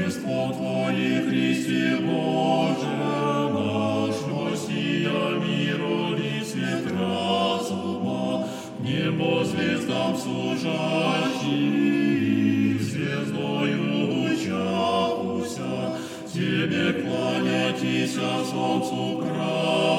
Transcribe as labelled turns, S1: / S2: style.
S1: Рождество Твое, Христе Боже наш, Россия миру и свет разума, небо звездам служащий, звездою лучахуся, Тебе кланятися а солнцу край.